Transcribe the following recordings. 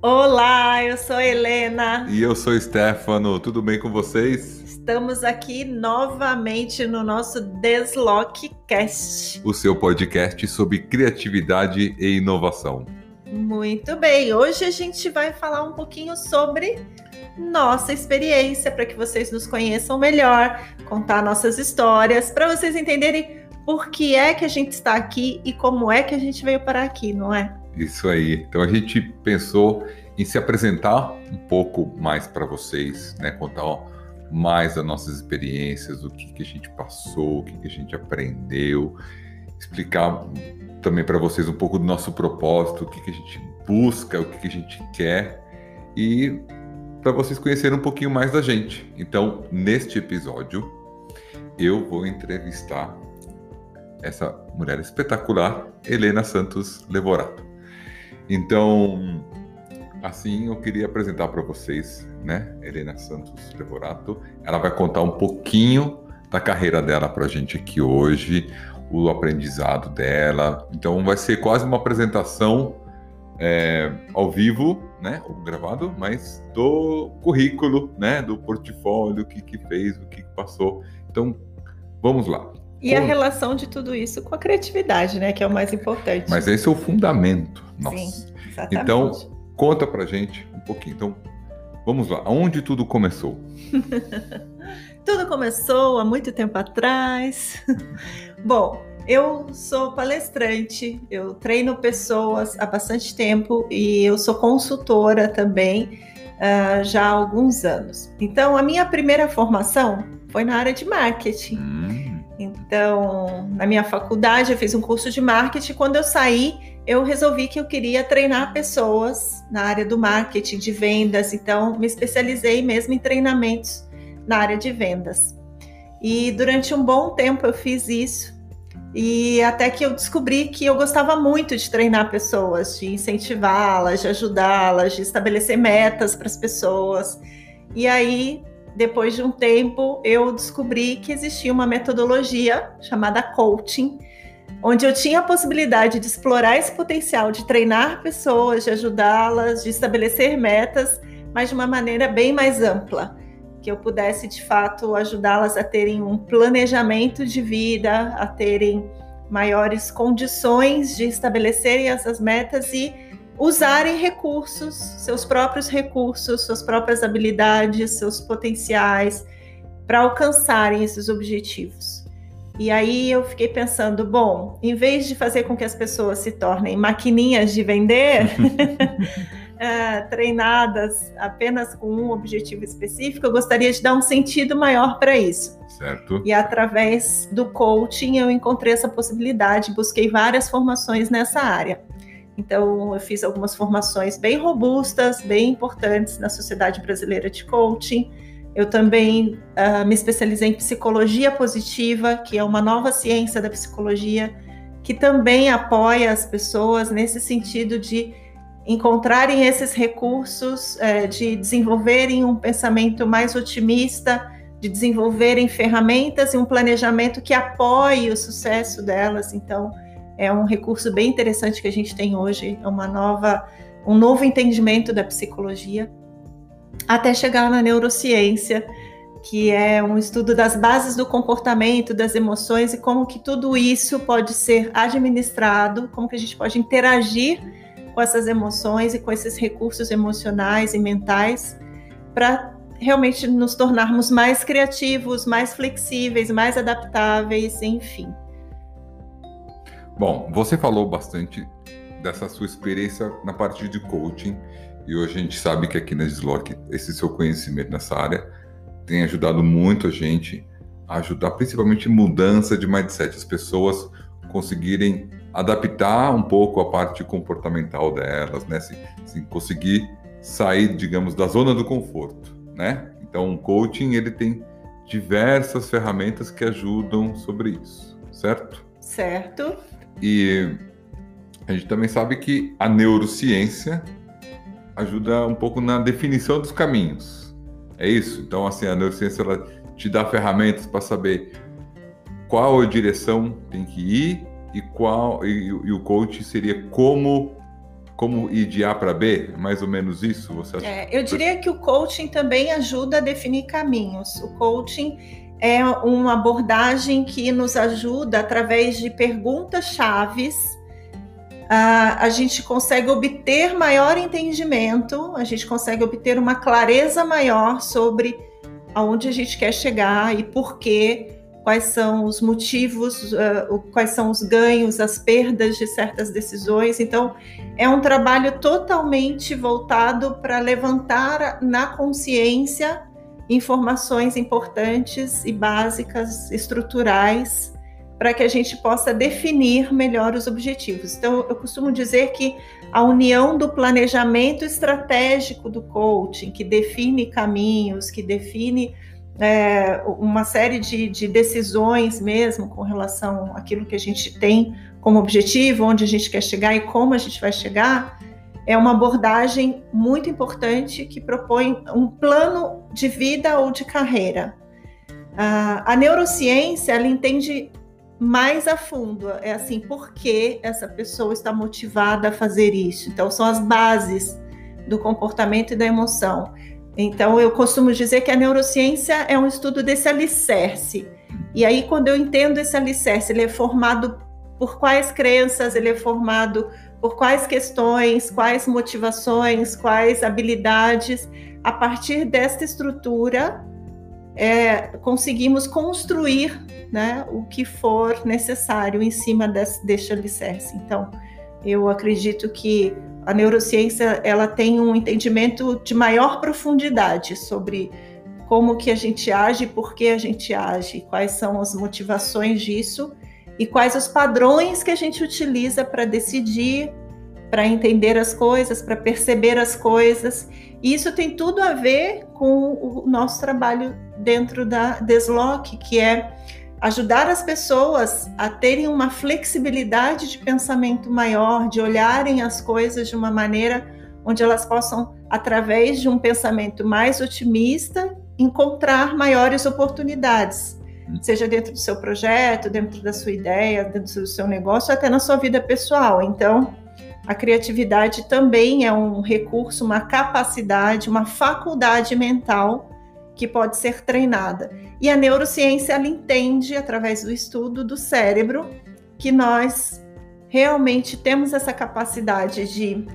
Olá, eu sou Helena. E eu sou Stefano. Tudo bem com vocês? Estamos aqui novamente no nosso Deslockcast. O seu podcast sobre criatividade e inovação. Muito bem. Hoje a gente vai falar um pouquinho sobre nossa experiência para que vocês nos conheçam melhor, contar nossas histórias, para vocês entenderem por que é que a gente está aqui e como é que a gente veio parar aqui, não é? Isso aí. Então a gente pensou em se apresentar um pouco mais para vocês, né? Contar mais das nossas experiências, o que, que a gente passou, o que, que a gente aprendeu, explicar também para vocês um pouco do nosso propósito, o que, que a gente busca, o que, que a gente quer e para vocês conhecerem um pouquinho mais da gente. Então, neste episódio, eu vou entrevistar essa mulher espetacular, Helena Santos Levorato. Então, assim eu queria apresentar para vocês, né, Helena Santos Levorato. Ela vai contar um pouquinho da carreira dela para a gente aqui hoje, o aprendizado dela. Então, vai ser quase uma apresentação é, ao vivo, né, ou gravado, mas do currículo, né, do portfólio, o que que fez, o que, que passou. Então, vamos lá. E a relação de tudo isso com a criatividade, né? Que é o mais importante. Mas esse é o fundamento. Nossa. Sim, exatamente. Então, conta pra gente um pouquinho. Então, vamos lá. Aonde tudo começou? tudo começou há muito tempo atrás. Bom, eu sou palestrante, eu treino pessoas há bastante tempo e eu sou consultora também uh, já há alguns anos. Então, a minha primeira formação foi na área de marketing. Hum. Então, na minha faculdade, eu fiz um curso de marketing. Quando eu saí, eu resolvi que eu queria treinar pessoas na área do marketing, de vendas. Então, me especializei mesmo em treinamentos na área de vendas. E durante um bom tempo eu fiz isso. E até que eu descobri que eu gostava muito de treinar pessoas, de incentivá-las, de ajudá-las, de estabelecer metas para as pessoas. E aí depois de um tempo, eu descobri que existia uma metodologia chamada coaching, onde eu tinha a possibilidade de explorar esse potencial de treinar pessoas, de ajudá-las, de estabelecer metas, mas de uma maneira bem mais ampla, que eu pudesse de fato ajudá-las a terem um planejamento de vida, a terem maiores condições de estabelecerem essas metas e usarem recursos, seus próprios recursos, suas próprias habilidades, seus potenciais para alcançarem esses objetivos. E aí eu fiquei pensando, bom, em vez de fazer com que as pessoas se tornem maquininhas de vender, é, treinadas apenas com um objetivo específico, eu gostaria de dar um sentido maior para isso. Certo. E através do coaching eu encontrei essa possibilidade, busquei várias formações nessa área. Então, eu fiz algumas formações bem robustas, bem importantes na Sociedade Brasileira de Coaching. Eu também uh, me especializei em psicologia positiva, que é uma nova ciência da psicologia, que também apoia as pessoas nesse sentido de encontrarem esses recursos, uh, de desenvolverem um pensamento mais otimista, de desenvolverem ferramentas e um planejamento que apoie o sucesso delas. Então, é um recurso bem interessante que a gente tem hoje, é uma nova, um novo entendimento da psicologia, até chegar na neurociência, que é um estudo das bases do comportamento, das emoções e como que tudo isso pode ser administrado, como que a gente pode interagir com essas emoções e com esses recursos emocionais e mentais para realmente nos tornarmos mais criativos, mais flexíveis, mais adaptáveis, enfim. Bom, você falou bastante dessa sua experiência na parte de coaching e hoje a gente sabe que aqui na Deslock esse seu conhecimento nessa área tem ajudado muito a gente a ajudar principalmente mudança de mindset, as pessoas conseguirem adaptar um pouco a parte comportamental delas, né? Assim, assim, conseguir sair, digamos, da zona do conforto, né? Então, o coaching ele tem diversas ferramentas que ajudam sobre isso, certo? Certo. E a gente também sabe que a neurociência ajuda um pouco na definição dos caminhos. É isso? Então, assim, a neurociência ela te dá ferramentas para saber qual a direção tem que ir e qual e, e o coach seria como como ir de A para B, mais ou menos isso? Você acha? É, eu diria que o coaching também ajuda a definir caminhos. O coaching é uma abordagem que nos ajuda através de perguntas chaves. A, a gente consegue obter maior entendimento, a gente consegue obter uma clareza maior sobre aonde a gente quer chegar e por quê quais são os motivos, uh, quais são os ganhos, as perdas de certas decisões. Então, é um trabalho totalmente voltado para levantar na consciência informações importantes e básicas, estruturais, para que a gente possa definir melhor os objetivos. Então, eu costumo dizer que a união do planejamento estratégico do coaching, que define caminhos, que define é, uma série de, de, decisões mesmo com relação àquilo que a gente tem como objetivo, onde a gente quer chegar e como a gente vai chegar, é uma abordagem muito importante que propõe um plano de vida ou de carreira. a neurociência ela entende mais a fundo, é assim, por que essa pessoa está motivada a fazer isso? Então, são as bases do comportamento e da emoção. Então, eu costumo dizer que a neurociência é um estudo desse alicerce. E aí, quando eu entendo esse alicerce, ele é formado por quais crenças, ele é formado por quais questões, quais motivações, quais habilidades. A partir desta estrutura, é, conseguimos construir né, o que for necessário em cima desse, deste alicerce. Então, eu acredito que a neurociência ela tem um entendimento de maior profundidade sobre como que a gente age, por que a gente age, quais são as motivações disso e quais os padrões que a gente utiliza para decidir, para entender as coisas, para perceber as coisas. E isso tem tudo a ver com o nosso trabalho dentro da Desloque, que é ajudar as pessoas a terem uma flexibilidade de pensamento maior, de olharem as coisas de uma maneira onde elas possam, através de um pensamento mais otimista, encontrar maiores oportunidades. Seja dentro do seu projeto, dentro da sua ideia, dentro do seu negócio, até na sua vida pessoal. Então, a criatividade também é um recurso, uma capacidade, uma faculdade mental que pode ser treinada. E a neurociência ela entende através do estudo do cérebro que nós realmente temos essa capacidade de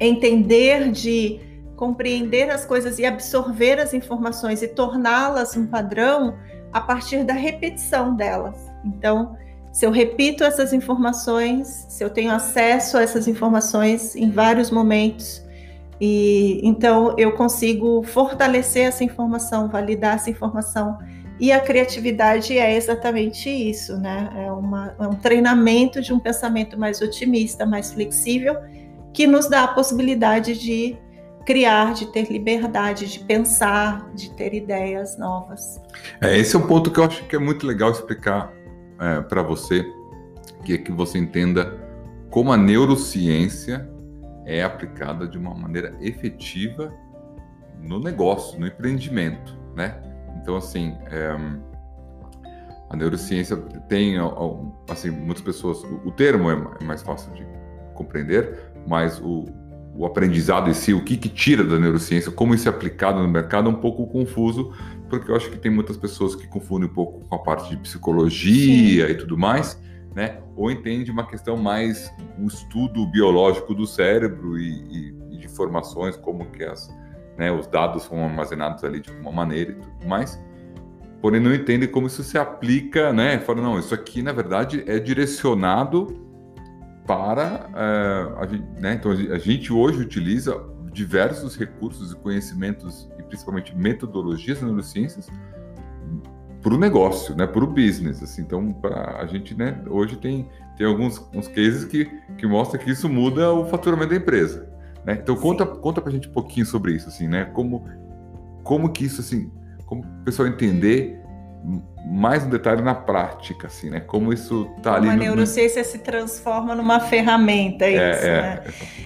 entender, de compreender as coisas e absorver as informações e torná-las um padrão a partir da repetição delas. Então, se eu repito essas informações, se eu tenho acesso a essas informações em vários momentos, e então eu consigo fortalecer essa informação, validar essa informação. E a criatividade é exatamente isso, né? É, uma, é um treinamento de um pensamento mais otimista, mais flexível, que nos dá a possibilidade de criar, de ter liberdade, de pensar, de ter ideias novas. É, esse é um ponto que eu acho que é muito legal explicar é, para você, que é que você entenda como a neurociência é aplicada de uma maneira efetiva no negócio, no empreendimento, né? Então, assim, é, a neurociência tem, assim, muitas pessoas, o termo é mais fácil de compreender, mas o, o aprendizado em si, o que, que tira da neurociência, como isso é aplicado no mercado, é um pouco confuso, porque eu acho que tem muitas pessoas que confundem um pouco com a parte de psicologia Sim. e tudo mais, né? Ou entende uma questão mais um estudo biológico do cérebro e, e, e de formações, como que as, né, os dados são armazenados ali de uma maneira e tudo mais. Porém, não entende como isso se aplica, né? Fala, não, isso aqui na verdade é direcionado para uh, a, né? Então a gente hoje utiliza diversos recursos e conhecimentos e principalmente metodologias neurociências para o negócio, né, para o business. Assim, então, pra, a gente, né, hoje tem, tem alguns uns cases que, que mostram que isso muda o faturamento da empresa. Né? Então, conta, conta para a gente um pouquinho sobre isso, assim, né? Como, como que isso, assim, como o pessoal entender mais um detalhe na prática, assim, né? Como isso está ali. A neurociência no... se transforma numa ferramenta, é, é isso, é, né?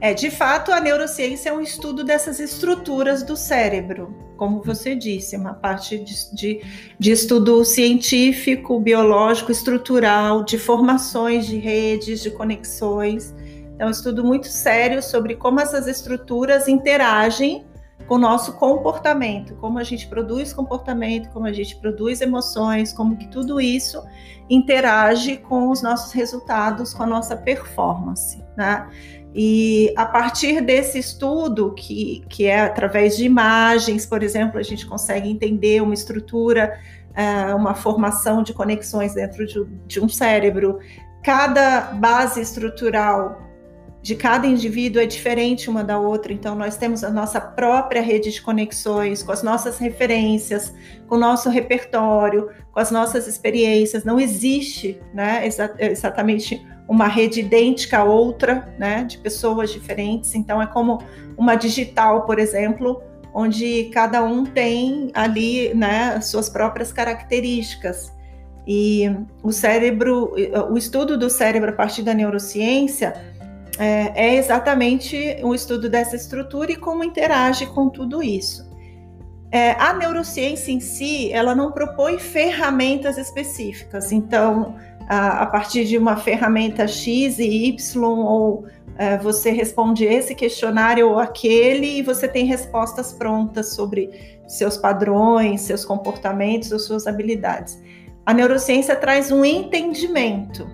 É. é, de fato, a neurociência é um estudo dessas estruturas do cérebro, como você disse, uma parte de, de, de estudo científico, biológico, estrutural, de formações de redes, de conexões. É um estudo muito sério sobre como essas estruturas interagem com o nosso comportamento, como a gente produz comportamento, como a gente produz emoções, como que tudo isso interage com os nossos resultados, com a nossa performance, né? E a partir desse estudo, que, que é através de imagens, por exemplo, a gente consegue entender uma estrutura, eh, uma formação de conexões dentro de, de um cérebro. Cada base estrutural de cada indivíduo é diferente uma da outra, então nós temos a nossa própria rede de conexões, com as nossas referências, com o nosso repertório, com as nossas experiências. Não existe né, exa exatamente uma rede idêntica a outra, né, de pessoas diferentes. Então é como uma digital, por exemplo, onde cada um tem ali né, suas próprias características. E o cérebro, o estudo do cérebro a partir da neurociência é, é exatamente o estudo dessa estrutura e como interage com tudo isso. É, a neurociência em si, ela não propõe ferramentas específicas. Então, a, a partir de uma ferramenta X e Y, ou é, você responde esse questionário ou aquele, e você tem respostas prontas sobre seus padrões, seus comportamentos ou suas habilidades. A neurociência traz um entendimento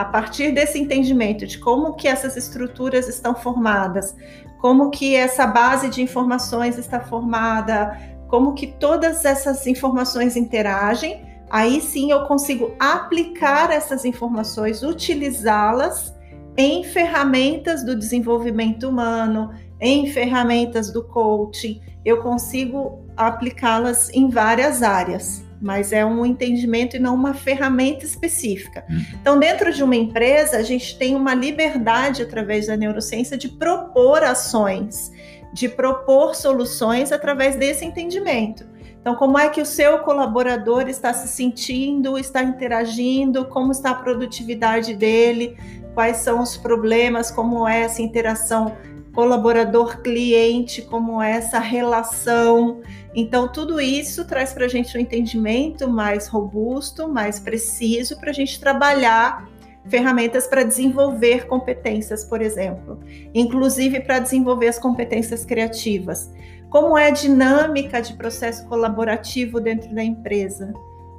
a partir desse entendimento de como que essas estruturas estão formadas, como que essa base de informações está formada, como que todas essas informações interagem, aí sim eu consigo aplicar essas informações, utilizá-las em ferramentas do desenvolvimento humano, em ferramentas do coaching, eu consigo aplicá-las em várias áreas mas é um entendimento e não uma ferramenta específica. Hum. Então, dentro de uma empresa, a gente tem uma liberdade através da neurociência de propor ações, de propor soluções através desse entendimento. Então, como é que o seu colaborador está se sentindo, está interagindo, como está a produtividade dele, quais são os problemas, como é essa interação colaborador-cliente, como é essa relação. Então, tudo isso traz para a gente um entendimento mais robusto, mais preciso, para a gente trabalhar ferramentas para desenvolver competências, por exemplo, inclusive para desenvolver as competências criativas. Como é a dinâmica de processo colaborativo dentro da empresa?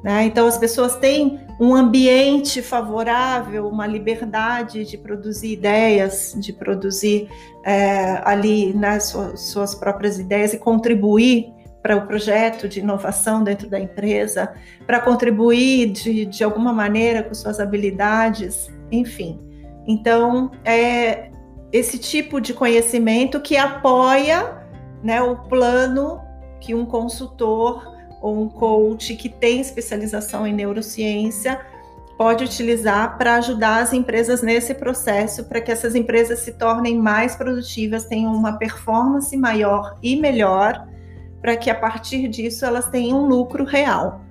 Né? Então, as pessoas têm um ambiente favorável, uma liberdade de produzir ideias, de produzir é, ali né, suas, próprias ideias e contribuir para o projeto de inovação dentro da empresa, para contribuir de, de alguma maneira com suas habilidades, enfim. Então, é esse tipo de conhecimento que apoia né, o plano que um consultor ou um coach que tem especialização em neurociência pode utilizar para ajudar as empresas nesse processo, para que essas empresas se tornem mais produtivas, tenham uma performance maior e melhor para que a partir disso elas tenham um lucro real.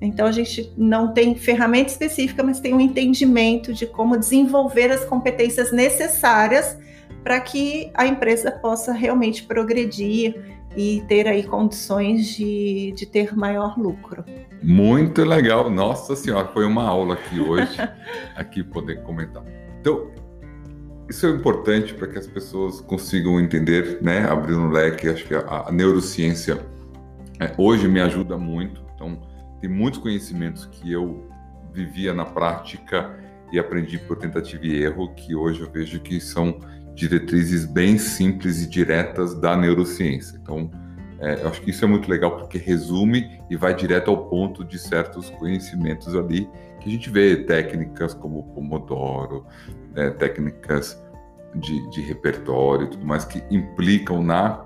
Então a gente não tem ferramenta específica, mas tem um entendimento de como desenvolver as competências necessárias para que a empresa possa realmente progredir e ter aí condições de, de ter maior lucro. Muito legal, nossa senhora, foi uma aula aqui hoje, aqui poder comentar. Então, isso é importante para que as pessoas consigam entender, né? Abrindo um leque, acho que a, a neurociência é, hoje me ajuda muito. Então, tem muitos conhecimentos que eu vivia na prática e aprendi por tentativa e erro, que hoje eu vejo que são diretrizes bem simples e diretas da neurociência. Então, é, eu acho que isso é muito legal porque resume e vai direto ao ponto de certos conhecimentos ali que a gente vê técnicas como Pomodoro, né, técnicas de, de repertório e tudo mais que implicam na,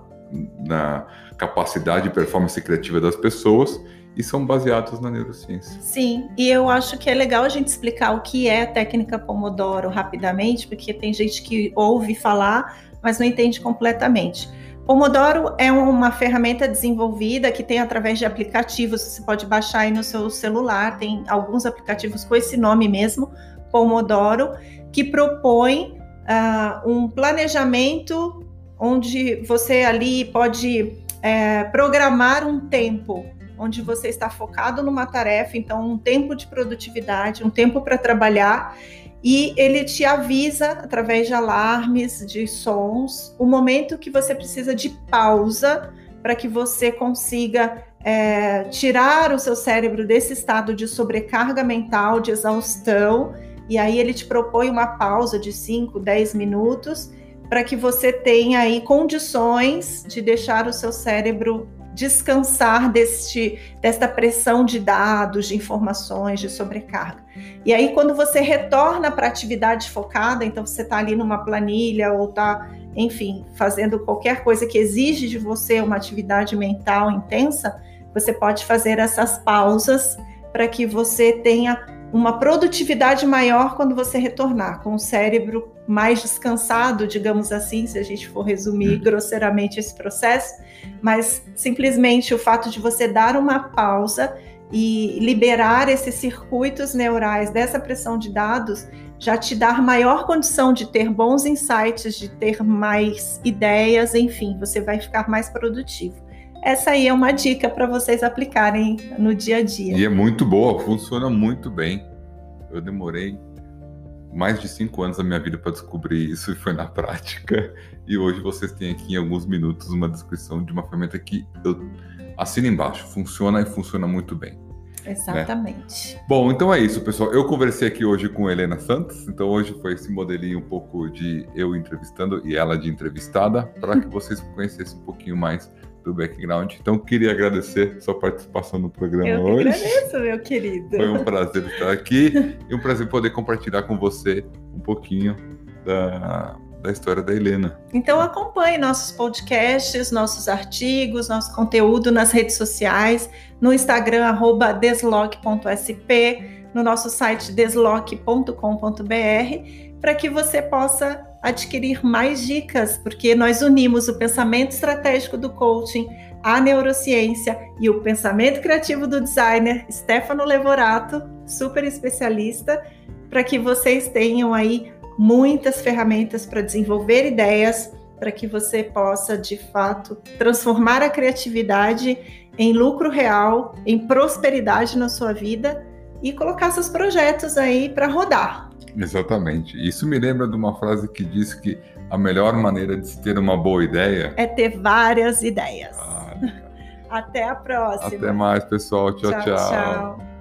na capacidade e performance criativa das pessoas e são baseados na neurociência. Sim, e eu acho que é legal a gente explicar o que é a técnica Pomodoro rapidamente, porque tem gente que ouve falar, mas não entende completamente. Pomodoro é uma ferramenta desenvolvida que tem através de aplicativos, você pode baixar aí no seu celular, tem alguns aplicativos com esse nome mesmo, Pomodoro, que propõe uh, um planejamento onde você ali pode é, programar um tempo onde você está focado numa tarefa, então um tempo de produtividade, um tempo para trabalhar e ele te avisa através de alarmes, de sons, o momento que você precisa de pausa para que você consiga é, tirar o seu cérebro desse estado de sobrecarga mental, de exaustão, e aí ele te propõe uma pausa de 5, 10 minutos para que você tenha aí condições de deixar o seu cérebro descansar deste, desta pressão de dados, de informações, de sobrecarga. E aí, quando você retorna para a atividade focada, então você está ali numa planilha ou está, enfim, fazendo qualquer coisa que exige de você uma atividade mental intensa, você pode fazer essas pausas para que você tenha uma produtividade maior quando você retornar, com o cérebro mais descansado, digamos assim, se a gente for resumir uhum. grosseiramente esse processo, mas simplesmente o fato de você dar uma pausa e liberar esses circuitos neurais dessa pressão de dados já te dá maior condição de ter bons insights, de ter mais ideias, enfim, você vai ficar mais produtivo. Essa aí é uma dica para vocês aplicarem no dia a dia. E é muito boa, funciona muito bem. Eu demorei mais de cinco anos da minha vida para descobrir isso e foi na prática. E hoje vocês têm aqui em alguns minutos uma descrição de uma ferramenta que eu assino embaixo. Funciona e funciona muito bem. Exatamente. Né? Bom, então é isso, pessoal. Eu conversei aqui hoje com Helena Santos, então hoje foi esse modelinho um pouco de eu entrevistando e ela de entrevistada, para que vocês conhecessem um pouquinho mais do background. Então, queria agradecer sua participação no programa Eu hoje. Eu agradeço, meu querido. Foi um prazer estar aqui e um prazer poder compartilhar com você um pouquinho da, da história da Helena. Então acompanhe nossos podcasts, nossos artigos, nosso conteúdo nas redes sociais, no Instagram @desloc.sp, no nosso site desloc.com.br, para que você possa adquirir mais dicas, porque nós unimos o pensamento estratégico do coaching, a neurociência e o pensamento criativo do designer Stefano Levorato, super especialista, para que vocês tenham aí muitas ferramentas para desenvolver ideias, para que você possa de fato transformar a criatividade em lucro real, em prosperidade na sua vida e colocar seus projetos aí para rodar. Exatamente. Isso me lembra de uma frase que diz que a melhor maneira de se ter uma boa ideia é ter várias ideias. Ah, Até a próxima. Até mais, pessoal. tchau. tchau. tchau.